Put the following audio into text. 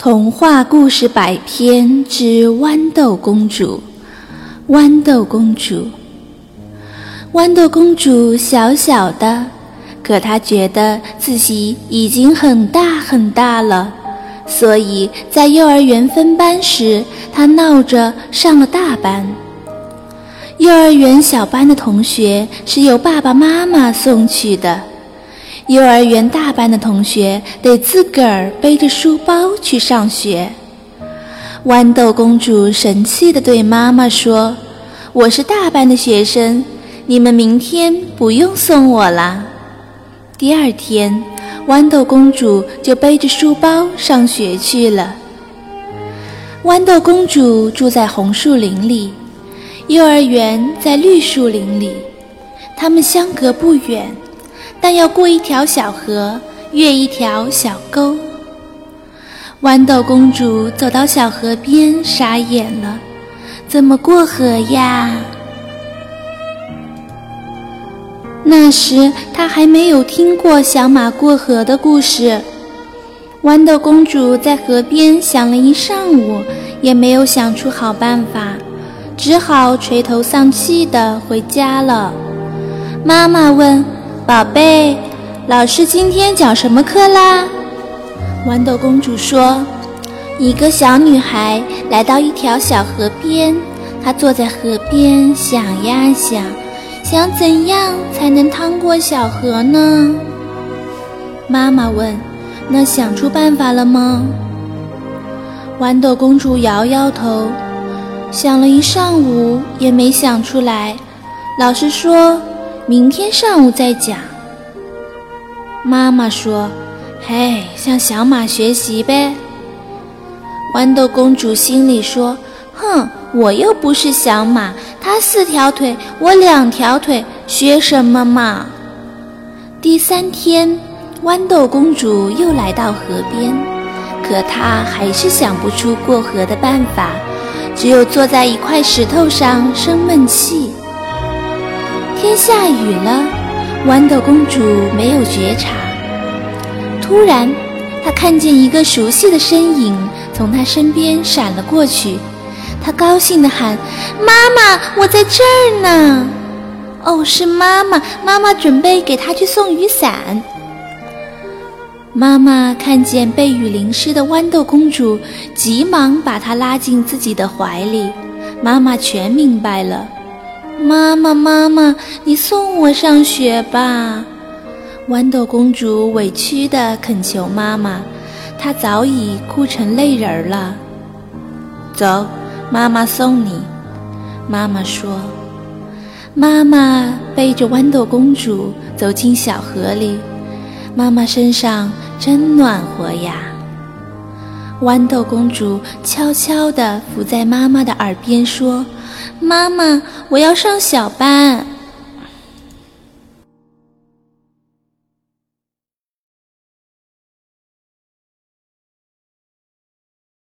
童话故事百篇之豌豆公主。豌豆公主，豌豆公主小小的，可她觉得自己已经很大很大了，所以在幼儿园分班时，她闹着上了大班。幼儿园小班的同学是由爸爸妈妈送去的。幼儿园大班的同学得自个儿背着书包去上学。豌豆公主神气地对妈妈说：“我是大班的学生，你们明天不用送我啦。”第二天，豌豆公主就背着书包上学去了。豌豆公主住在红树林里，幼儿园在绿树林里，它们相隔不远。但要过一条小河，越一条小沟。豌豆公主走到小河边，傻眼了，怎么过河呀？那时她还没有听过小马过河的故事。豌豆公主在河边想了一上午，也没有想出好办法，只好垂头丧气地回家了。妈妈问。宝贝，老师今天讲什么课啦？豌豆公主说：“一个小女孩来到一条小河边，她坐在河边想呀想，想怎样才能趟过小河呢？”妈妈问：“那想出办法了吗？”豌豆公主摇摇头，想了一上午也没想出来。老师说。明天上午再讲。妈妈说：“嘿，向小马学习呗。”豌豆公主心里说：“哼，我又不是小马，它四条腿，我两条腿，学什么嘛？”第三天，豌豆公主又来到河边，可她还是想不出过河的办法，只有坐在一块石头上生闷气。天下雨了，豌豆公主没有觉察。突然，她看见一个熟悉的身影从她身边闪了过去。她高兴地喊：“妈妈，我在这儿呢！”哦，是妈妈！妈妈准备给她去送雨伞。妈妈看见被雨淋湿的豌豆公主，急忙把她拉进自己的怀里。妈妈全明白了。妈妈，妈妈，你送我上学吧！豌豆公主委屈地恳求妈妈，她早已哭成泪人了。走，妈妈送你。妈妈说。妈妈背着豌豆公主走进小河里，妈妈身上真暖和呀。豌豆公主悄悄地伏在妈妈的耳边说。妈妈，我要上小班。